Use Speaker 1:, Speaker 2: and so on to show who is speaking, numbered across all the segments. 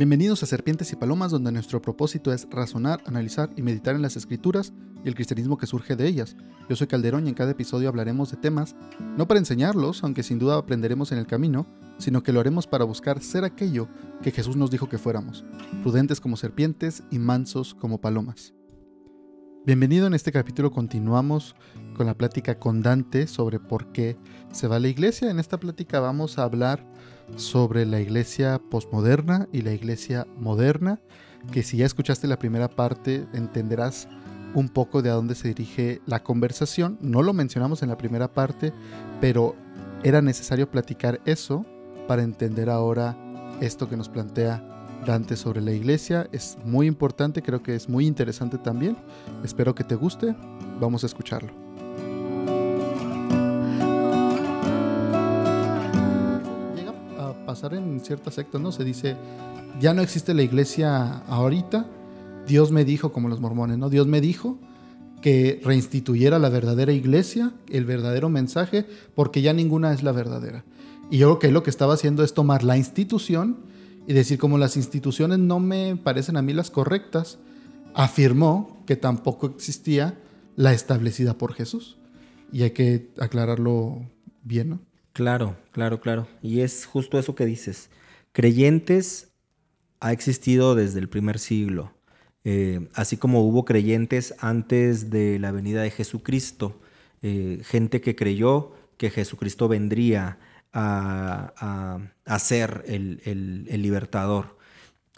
Speaker 1: Bienvenidos a Serpientes y Palomas, donde nuestro propósito es razonar, analizar y meditar en las escrituras y el cristianismo que surge de ellas. Yo soy Calderón y en cada episodio hablaremos de temas, no para enseñarlos, aunque sin duda aprenderemos en el camino, sino que lo haremos para buscar ser aquello que Jesús nos dijo que fuéramos, prudentes como serpientes y mansos como palomas. Bienvenido en este capítulo continuamos con la plática con Dante sobre por qué se va a la iglesia. En esta plática vamos a hablar sobre la iglesia posmoderna y la iglesia moderna, que si ya escuchaste la primera parte entenderás un poco de a dónde se dirige la conversación. No lo mencionamos en la primera parte, pero era necesario platicar eso para entender ahora esto que nos plantea Dante sobre la iglesia. Es muy importante, creo que es muy interesante también. Espero que te guste. Vamos a escucharlo. Llega a pasar en ciertas sectas, ¿no? Se dice, ya no existe la iglesia ahorita. Dios me dijo, como los mormones, ¿no? Dios me dijo que reinstituyera la verdadera iglesia, el verdadero mensaje, porque ya ninguna es la verdadera. Y yo creo que lo que estaba haciendo es tomar la institución y decir como las instituciones no me parecen a mí las correctas, afirmó que tampoco existía la establecida por Jesús. Y hay que aclararlo bien, ¿no?
Speaker 2: Claro, claro, claro. Y es justo eso que dices. Creyentes ha existido desde el primer siglo, eh, así como hubo creyentes antes de la venida de Jesucristo, eh, gente que creyó que Jesucristo vendría a, ser el, libertador.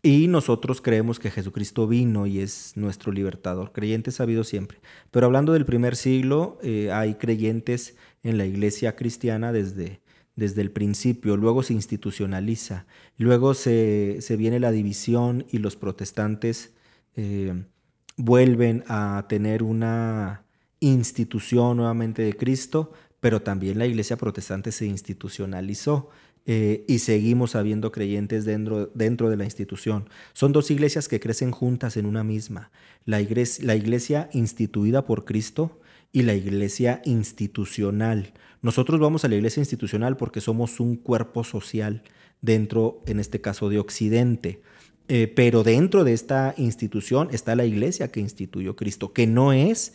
Speaker 2: Y nosotros creemos que Jesucristo vino y es nuestro libertador. Creyentes ha habido siempre. Pero hablando del primer siglo, eh, hay creyentes en la iglesia cristiana desde, desde el principio. Luego se institucionaliza. Luego se, viene la división y los protestantes eh, vuelven a tener una institución nuevamente de Cristo, pero también la iglesia protestante se institucionalizó eh, y seguimos habiendo creyentes dentro, dentro de la institución. Son dos iglesias que crecen juntas en una misma. La iglesia, la iglesia instituida por Cristo y la iglesia institucional. Nosotros vamos a la iglesia institucional porque somos un cuerpo social dentro, en este caso, de Occidente. Eh, pero dentro de esta institución está la iglesia que instituyó Cristo, que no es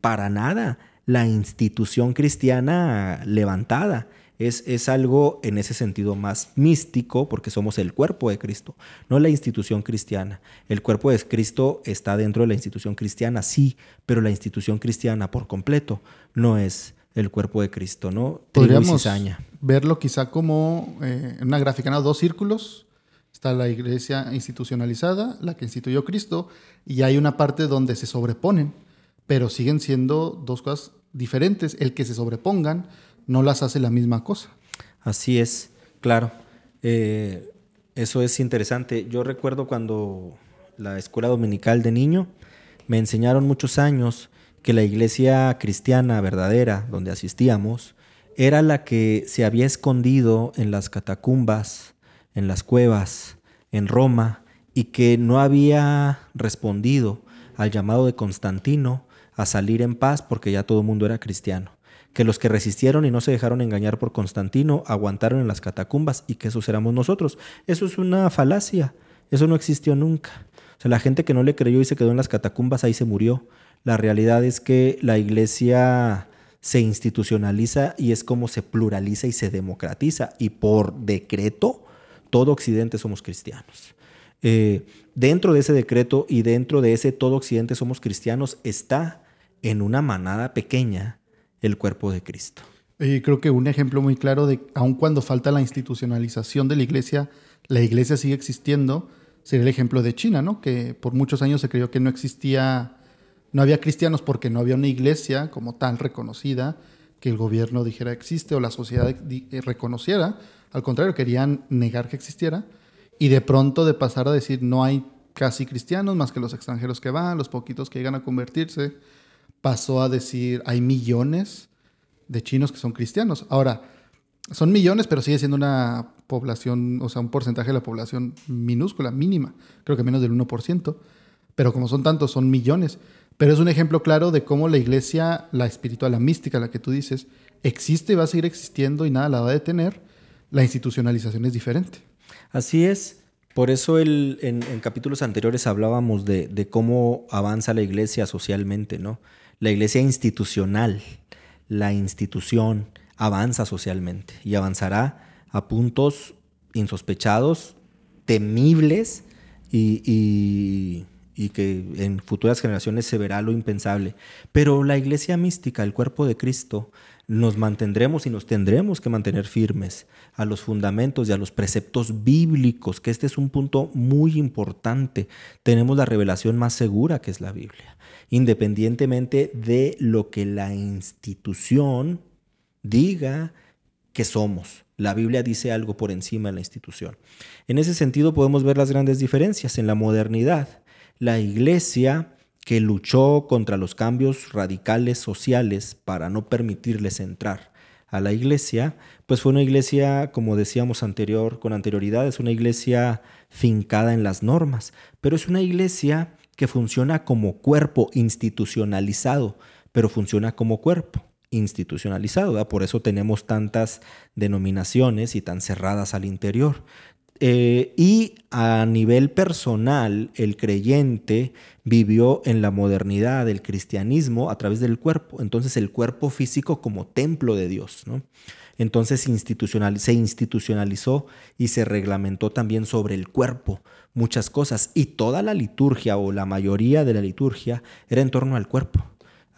Speaker 2: para nada la institución cristiana levantada. Es, es, algo en ese sentido más místico porque somos el cuerpo de Cristo, no la institución cristiana. El cuerpo de Cristo está dentro de la institución cristiana, sí, pero la institución cristiana por completo no es el cuerpo de Cristo, ¿no?
Speaker 1: Podríamos verlo quizá como eh, en una gráfica, ¿no? Dos círculos. Está la iglesia institucionalizada, la que instituyó Cristo, y hay una parte donde se sobreponen, pero siguen siendo dos cosas diferentes, el que se sobrepongan no las hace la misma cosa.
Speaker 2: Así es, claro. Eh, eso es interesante. Yo recuerdo cuando la escuela dominical de niño me enseñaron muchos años que la iglesia cristiana verdadera donde asistíamos era la que se había escondido en las catacumbas, en las cuevas, en Roma, y que no había respondido al llamado de Constantino a salir en paz porque ya todo el mundo era cristiano. Que los que resistieron y no se dejaron engañar por Constantino aguantaron en las catacumbas y que esos éramos nosotros. Eso es una falacia. Eso no existió nunca. O sea, la gente que no le creyó y se quedó en las catacumbas ahí se murió. La realidad es que la iglesia se institucionaliza y es como se pluraliza y se democratiza. Y por decreto, todo Occidente somos cristianos. Eh, dentro de ese decreto y dentro de ese todo Occidente somos cristianos está en una manada pequeña el cuerpo de Cristo.
Speaker 1: Y creo que un ejemplo muy claro de, aun cuando falta la institucionalización de la iglesia, la iglesia sigue existiendo, sería el ejemplo de China, ¿no? Que por muchos años se creyó que no existía, no había cristianos porque no había una iglesia como tal reconocida, que el gobierno dijera existe o la sociedad eh, reconociera. Al contrario, querían negar que existiera. Y de pronto de pasar a decir no hay casi cristianos más que los extranjeros que van, los poquitos que llegan a convertirse, pasó a decir hay millones de chinos que son cristianos. Ahora, son millones, pero sigue siendo una población, o sea, un porcentaje de la población minúscula, mínima, creo que menos del 1%, pero como son tantos, son millones. Pero es un ejemplo claro de cómo la iglesia, la espiritual, la mística, la que tú dices, existe y va a seguir existiendo y nada la va a detener. La institucionalización es diferente.
Speaker 2: Así es, Por eso el, en, capítulos anteriores hablábamos de, de, cómo avanza la iglesia socialmente, ¿no? La iglesia institucional, la institución avanza socialmente y avanzará a puntos insospechados, temibles y, que en futuras generaciones se verá lo impensable. Pero la iglesia mística, el cuerpo de Cristo, nos mantendremos y nos tendremos que mantener firmes a los fundamentos y a los preceptos bíblicos, que este es un punto muy importante. Tenemos la revelación más segura que es la Biblia, independientemente de lo que la institución diga que somos. La Biblia dice algo por encima de la institución. En ese sentido podemos ver las grandes diferencias. En la modernidad, la iglesia que luchó contra los cambios radicales sociales para no permitirles entrar a la iglesia, pues fue una iglesia, como decíamos anterior, con anterioridad, es una iglesia fincada en las normas, pero es una iglesia que funciona como cuerpo institucionalizado, pero funciona como cuerpo institucionalizado, por eso tenemos tantas denominaciones y tan cerradas al interior. Eh, y a nivel personal, el creyente vivió en la modernidad del cristianismo a través del cuerpo, entonces el cuerpo físico como templo de Dios. ¿no? Entonces institucional, se institucionalizó y se reglamentó también sobre el cuerpo muchas cosas y toda la liturgia o la mayoría de la liturgia era en torno al cuerpo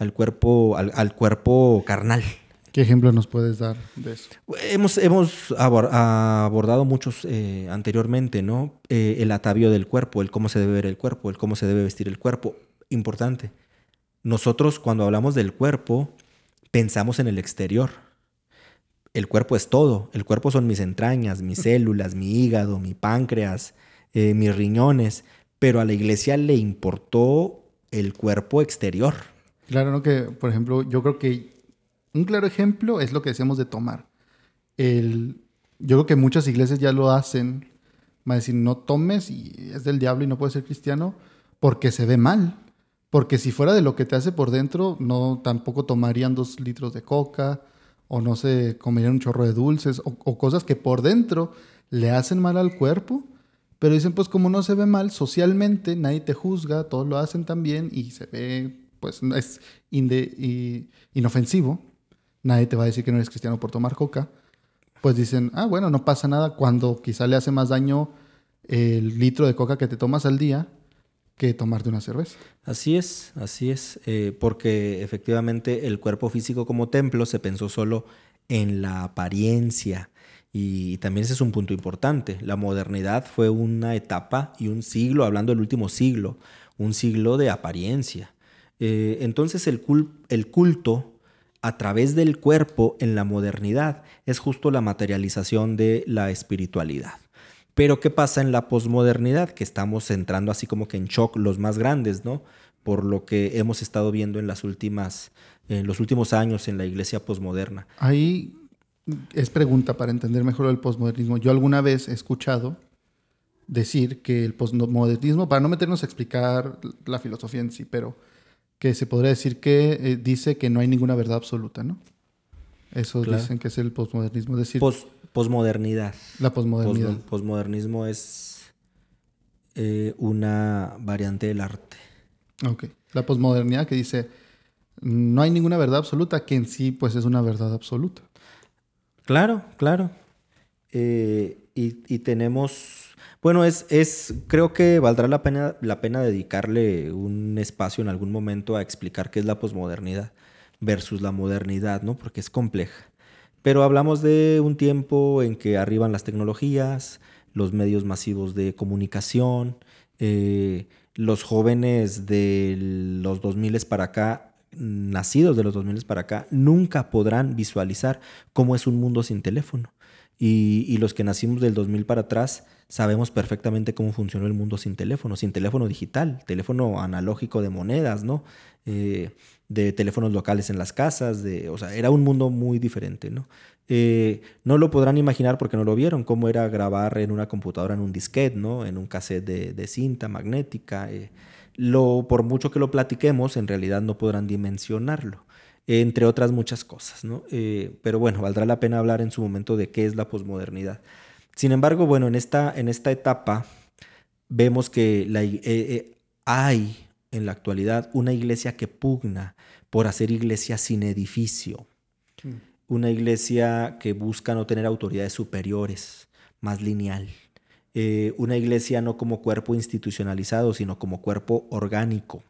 Speaker 2: al cuerpo, al, cuerpo carnal.
Speaker 1: ¿Qué ejemplo nos puedes dar de eso?
Speaker 2: Hemos, hemos abordado muchos eh, anteriormente, ¿no? Eh, el atavio del cuerpo, el cómo se debe ver el cuerpo, el cómo se debe vestir el cuerpo. Importante. Nosotros cuando hablamos del cuerpo, pensamos en el exterior. El cuerpo es todo. El cuerpo son mis entrañas, mis células, mi hígado, mi páncreas, eh, mis riñones. Pero a la iglesia le importó el cuerpo exterior
Speaker 1: Claro, ¿no? Que, por ejemplo, yo creo que un claro ejemplo es lo que decíamos de tomar. El, yo creo que muchas iglesias ya lo hacen. Va a decir, no tomes y es del diablo y no puedes ser cristiano porque se ve mal. Porque si fuera de lo que te hace por dentro, no tampoco tomarían dos litros de coca o no se comerían un chorro de dulces o, o cosas que por dentro le hacen mal al cuerpo. Pero dicen, pues como no se ve mal, socialmente nadie te juzga, todos lo hacen también y se ve pues es inofensivo, nadie te va a decir que no eres cristiano por tomar coca, pues dicen, ah, bueno, no pasa nada cuando quizá le hace más daño el litro de coca que te tomas al día que tomarte una cerveza.
Speaker 2: Así es, así es, eh, porque efectivamente el cuerpo físico como templo se pensó solo en la apariencia. Y también ese es un punto importante. La modernidad fue una etapa y un siglo, hablando del último siglo, un siglo de apariencia. Eh, entonces el, el culto a través del cuerpo en la modernidad es justo la materialización de la espiritualidad. Pero ¿qué pasa en la posmodernidad? Que estamos entrando así como que en shock los más grandes, ¿no? Por lo que hemos estado viendo en las últimas, en los últimos años en la iglesia posmoderna.
Speaker 1: Ahí es pregunta para entender mejor el posmodernismo. Yo alguna vez he escuchado decir que el posmodernismo, para no meternos a explicar la filosofía en sí, pero que se podría decir que eh, dice que no hay ninguna verdad absoluta, ¿no? Eso dicen que es el posmodernismo. decir,
Speaker 2: posmodernidad.
Speaker 1: La posmodernidad.
Speaker 2: posmodernismo es eh, una variante del arte.
Speaker 1: Ok. La posmodernidad que dice no hay ninguna verdad absoluta, que en sí pues es una verdad absoluta.
Speaker 2: Claro, claro. Eh, y, y tenemos bueno, es, es, creo que valdrá la pena, la pena dedicarle un espacio en algún momento a explicar qué es la posmodernidad versus la modernidad, ¿no? Porque es compleja. Pero hablamos de un tiempo en que arriban las tecnologías, los medios masivos de comunicación, eh, los jóvenes de los 2000 para acá, nacidos de los 2000 para acá, nunca podrán visualizar cómo es un mundo sin teléfono. Y, los que nacimos del 2000 para atrás, sabemos perfectamente cómo funcionó el mundo sin teléfono, sin teléfono digital, teléfono analógico de monedas, ¿no? Eh, de teléfonos locales en las casas, de, o sea, era un mundo muy diferente, ¿no? Eh, no lo podrán imaginar porque no lo vieron, cómo era grabar en una computadora, en un disquete, ¿no? En un cassette de, cinta magnética. Eh, lo, por mucho que lo platiquemos, en realidad no podrán dimensionarlo entre otras muchas cosas, ¿no? pero bueno, valdrá la pena hablar en su momento de qué es la posmodernidad. Sin embargo, bueno, en esta, en esta etapa vemos que la, eh, eh, hay en la actualidad una iglesia que pugna por hacer iglesia sin edificio, mm. una iglesia que busca no tener autoridades superiores, más lineal, eh, una iglesia no como cuerpo institucionalizado, sino como cuerpo orgánico.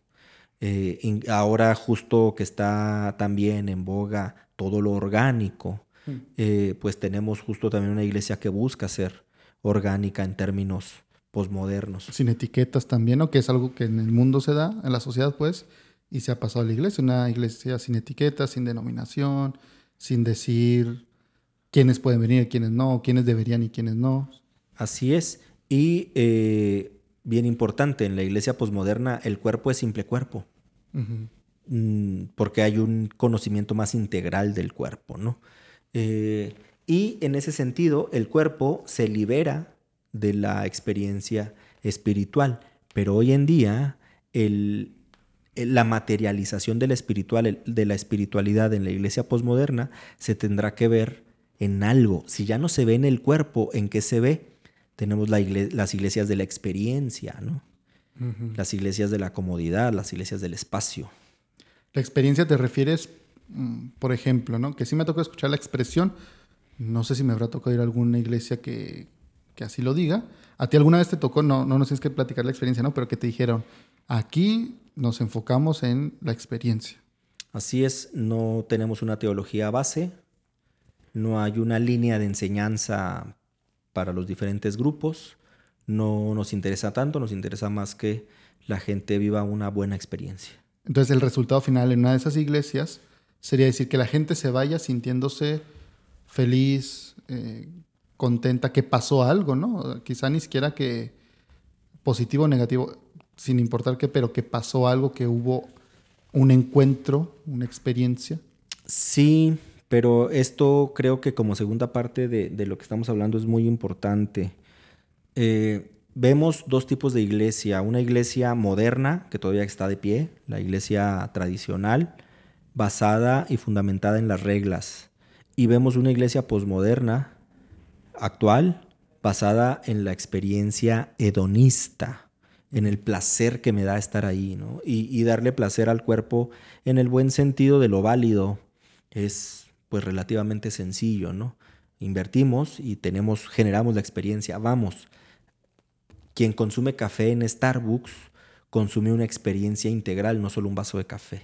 Speaker 2: Ahora justo que está también en boga todo lo orgánico, mm. pues tenemos justo también una iglesia que busca ser orgánica en términos posmodernos.
Speaker 1: Sin etiquetas también, ¿no? Que es algo que en el mundo se da, en la sociedad, pues, y se ha pasado a la iglesia. Una iglesia sin etiquetas, sin denominación, sin decir quiénes pueden venir y quiénes no, quiénes deberían y quiénes no.
Speaker 2: Así es. Y eh, bien importante, en la iglesia posmoderna el cuerpo es simple cuerpo. Mm, porque hay un conocimiento más integral del cuerpo, ¿no? Eh, y en ese sentido, el cuerpo se libera de la experiencia espiritual. Pero hoy en día, la materialización de la, espiritual, de la espiritualidad en la iglesia posmoderna se tendrá que ver en algo. Si ya no se ve en el cuerpo, ¿en qué se ve? Tenemos las iglesias de la experiencia, ¿no? Las iglesias de la comodidad, las iglesias del espacio.
Speaker 1: La experiencia te refieres, mm, por ejemplo, ¿no? Que sí me tocó escuchar la expresión. No sé si me habrá tocado ir a alguna iglesia que, que así lo diga. ¿A ti alguna vez te tocó, no, no nos tienes que platicar la experiencia, ¿no? Pero que te dijeron, aquí nos enfocamos en la experiencia.
Speaker 2: Así es, no tenemos una teología base, no hay una línea de enseñanza para los diferentes grupos, no nos interesa tanto, nos interesa más que la gente viva una buena experiencia.
Speaker 1: Entonces el resultado final en una de esas iglesias sería decir que la gente se vaya sintiéndose feliz, eh, contenta que pasó algo, ¿no? Quizá ni siquiera que positivo o negativo, sin importar qué, pero que pasó algo, que hubo un encuentro, una experiencia.
Speaker 2: Sí, pero esto creo que como segunda parte de, lo que estamos hablando es muy importante. Eh, vemos dos tipos de iglesia, una iglesia moderna, que todavía está de pie, la iglesia tradicional, basada y fundamentada en las reglas. Y vemos una iglesia posmoderna, actual basada en la experiencia hedonista, en el placer que me da estar ahí, ¿no? Y, darle placer al cuerpo en el buen sentido de lo válido es pues relativamente sencillo, ¿no? Invertimos y tenemos, generamos la experiencia, vamos. Quien consume café en Starbucks consume una experiencia integral, no solo un vaso de café.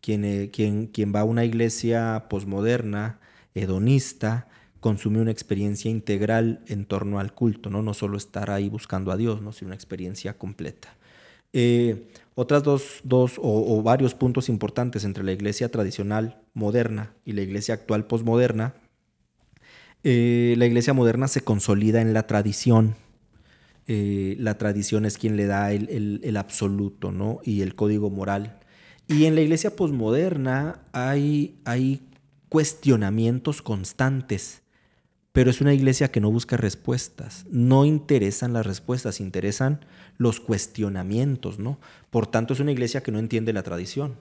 Speaker 2: Quien, eh, quien, quien va a una iglesia posmoderna, hedonista, consumir una experiencia integral en torno al culto, no, no solo estar ahí buscando a Dios, ¿no? sino una experiencia completa. Eh, otras dos, dos o, varios puntos importantes entre la iglesia tradicional moderna y la iglesia actual posmoderna. Eh, la iglesia moderna se consolida en la tradición. Eh, la tradición es quien le da el, absoluto ¿no? y el código moral. Y en la iglesia posmoderna hay, hay cuestionamientos constantes pero es una iglesia que no busca respuestas, no interesan las respuestas, interesan los cuestionamientos, ¿no? Por tanto, es una iglesia que no entiende la tradición.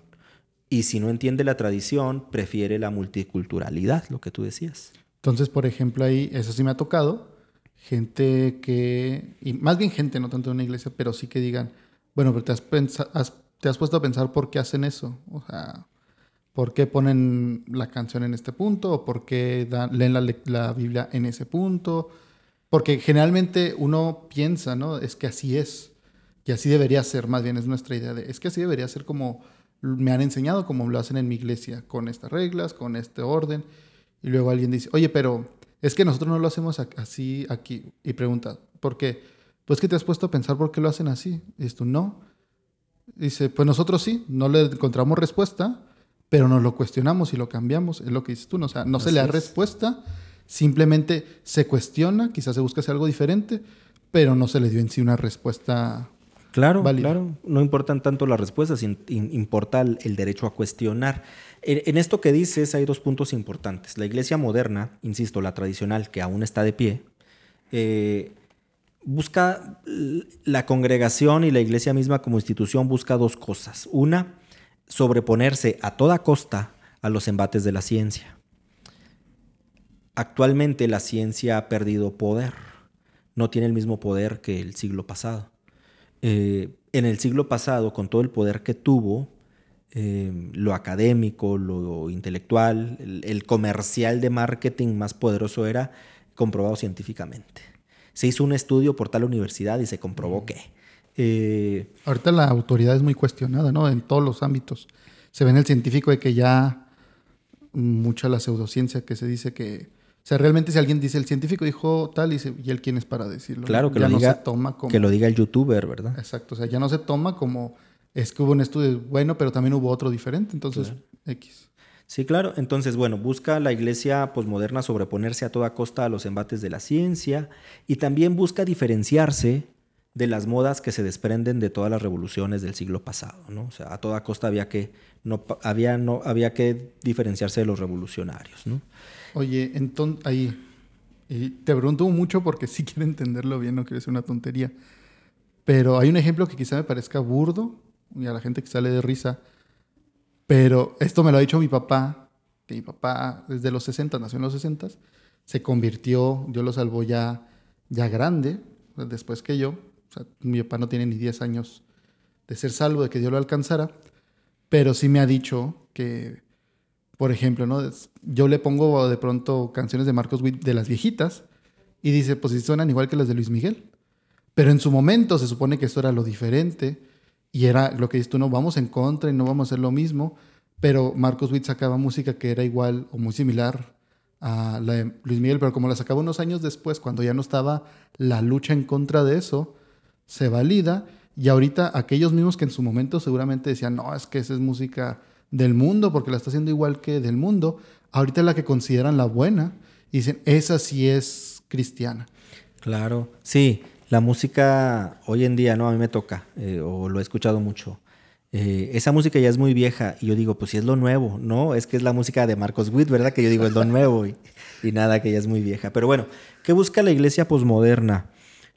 Speaker 2: Y si no entiende la tradición, prefiere la multiculturalidad, lo que tú decías.
Speaker 1: Entonces, por ejemplo, ahí, eso sí me ha tocado, gente que, y más bien gente, no tanto de una iglesia, pero sí que digan, bueno, pero te has, te has puesto a pensar por qué hacen eso. O sea, por qué ponen la canción en este punto o por qué leen la, Biblia en ese punto. Porque generalmente uno piensa, ¿no? Es que así es. Y así debería ser, más bien es nuestra idea de, es que así debería ser como me han enseñado, como lo hacen en mi iglesia, con estas reglas, con este orden. Y luego alguien dice, oye, pero es que nosotros no lo hacemos así aquí. Y pregunta, ¿por qué? Pues que te has puesto a pensar por qué lo hacen así. Y esto no. Dice, pues nosotros sí, no le encontramos respuesta, pero nos lo cuestionamos y lo cambiamos, es lo que dices tú, ¿no? o sea, no se le da respuesta, simplemente se cuestiona, quizás se busca hacer algo diferente, pero no se le dio en sí una respuesta
Speaker 2: Claro, claro. No importan tanto las respuestas, importa el, derecho a cuestionar. En, esto que dices hay dos puntos importantes. La iglesia moderna, insisto, la tradicional, que aún está de pie, eh, busca la congregación y la iglesia misma como institución busca dos cosas. Una, sobreponerse a toda costa a los embates de la ciencia. Actualmente la ciencia ha perdido poder, no tiene el mismo poder que el siglo pasado. Eh, en el siglo pasado, con todo el poder que tuvo, eh, lo académico, lo intelectual, el, comercial de marketing más poderoso era comprobado científicamente. Se hizo un estudio por tal universidad y se comprobó que.
Speaker 1: Eh, Ahorita la autoridad es muy cuestionada, ¿no? En todos los ámbitos. Se ve en el científico de que ya mucha la pseudociencia que se dice que o sea, realmente si alguien dice el científico dijo tal y, y él quién es para decirlo.
Speaker 2: Claro, que, lo, diga, toma como, que lo diga el youtuber, ¿verdad?
Speaker 1: Exacto, o sea, ya no se toma como es que hubo un estudio bueno, pero también hubo otro diferente, entonces X.
Speaker 2: Sí, claro. Entonces, bueno, busca la iglesia posmoderna sobreponerse a toda costa a los embates de la ciencia y también busca diferenciarse de las modas que se desprenden de todas las revoluciones del siglo pasado, ¿no? O sea, a toda costa había que no había no había que diferenciarse de los revolucionarios, ¿no?
Speaker 1: Oye, entonces ahí y te pregunto mucho porque sí quiero entenderlo bien, no quiero ser una tontería. Pero hay un ejemplo que quizá me parezca burdo y a la gente que sale de risa. Pero esto me lo ha dicho mi papá, que mi papá desde los 60, nació en los 60, se convirtió, Dios lo salvó ya, ya grande, después que yo. Mi papá no tiene ni 10 años de ser salvo, de que Dios lo alcanzara. Pero sí me ha dicho que por ejemplo, ¿no? Yo le pongo de pronto canciones de Marcos Witt de las viejitas y dice, pues si suenan igual que las de Luis Miguel. Pero en su momento se supone que esto era lo diferente y era lo que dices tú, no, vamos en contra y no vamos a hacer lo mismo. Pero Marcos Witt sacaba música que era igual o muy similar a la de Luis Miguel, pero como la sacaba unos años después, cuando ya no estaba la lucha en contra de eso, se valida. Y ahorita aquellos mismos que en su momento seguramente decían, no, es que esa es música del mundo, porque la está haciendo igual que del mundo, ahorita es la que consideran la buena y dicen, esa sí es cristiana.
Speaker 2: Claro, sí, la música hoy en día, ¿no? A mí me toca, eh, o lo he escuchado mucho. Eh, esa música ya es muy vieja y yo digo, pues si es lo nuevo, ¿no? Es que es la música de Marcos Witt, ¿verdad? Que yo digo es lo nuevo y, nada, que ya es muy vieja. Pero bueno, ¿qué busca la iglesia posmoderna?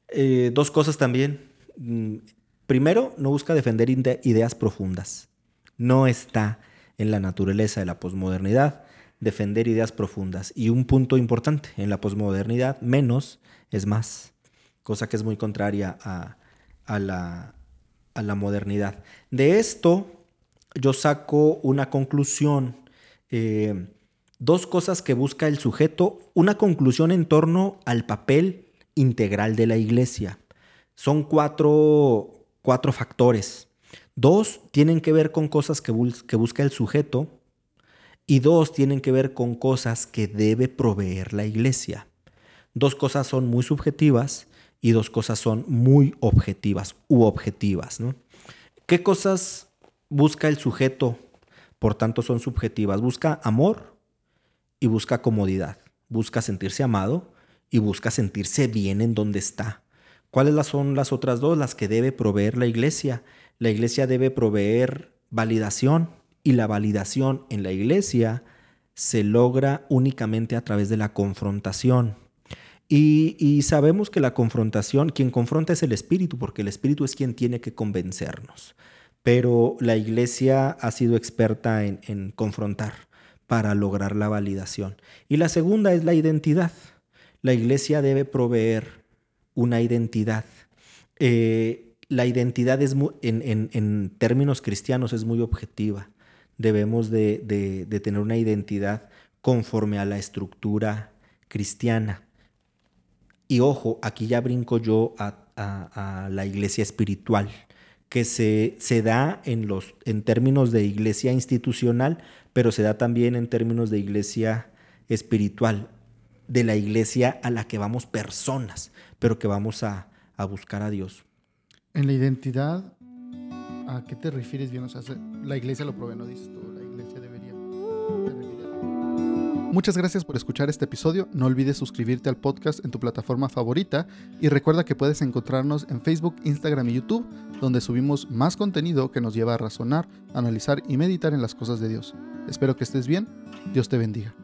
Speaker 2: Eh, dos cosas también. Mm, primero, no busca defender ideas profundas no está en la naturaleza de la posmodernidad defender ideas profundas. Y un punto importante en la posmodernidad, menos es más, cosa que es muy contraria a, la, modernidad. De esto yo saco una conclusión, eh, dos cosas que busca el sujeto, una conclusión en torno al papel integral de la iglesia. Son cuatro, cuatro factores. Dos tienen que ver con cosas que, busca el sujeto y dos tienen que ver con cosas que debe proveer la iglesia. Dos cosas son muy subjetivas y dos cosas son muy objetivas u objetivas. ¿Qué cosas busca el sujeto? Por tanto, son subjetivas. Busca amor y busca comodidad. Busca sentirse amado y busca sentirse bien en donde está. ¿Cuáles son las otras dos? Las que debe proveer la iglesia. La iglesia debe proveer validación y la validación en la iglesia se logra únicamente a través de la confrontación. Y, sabemos que la confrontación, quien confronta es el Espíritu, porque el Espíritu es quien tiene que convencernos. Pero la iglesia ha sido experta en, en confrontar para lograr la validación. Y la segunda es la identidad. La iglesia debe proveer una identidad. Eh, la identidad es en, términos cristianos es muy objetiva. Debemos de, tener una identidad conforme a la estructura cristiana. Y ojo, aquí ya brinco yo a, la iglesia espiritual, que se, se da en, los, en términos de iglesia institucional, pero se da también en términos de iglesia espiritual, de la iglesia a la que vamos personas, pero que vamos a, a buscar a Dios.
Speaker 1: En la identidad, ¿a qué te refieres la iglesia lo provee, no dices tú, la iglesia debería. Muchas gracias por escuchar este episodio. No olvides suscribirte al podcast en tu plataforma favorita y recuerda que puedes encontrarnos en Facebook, Instagram y YouTube, donde subimos más contenido que nos lleva a razonar, analizar y meditar en las cosas de Dios. Espero que estés bien. Dios te bendiga.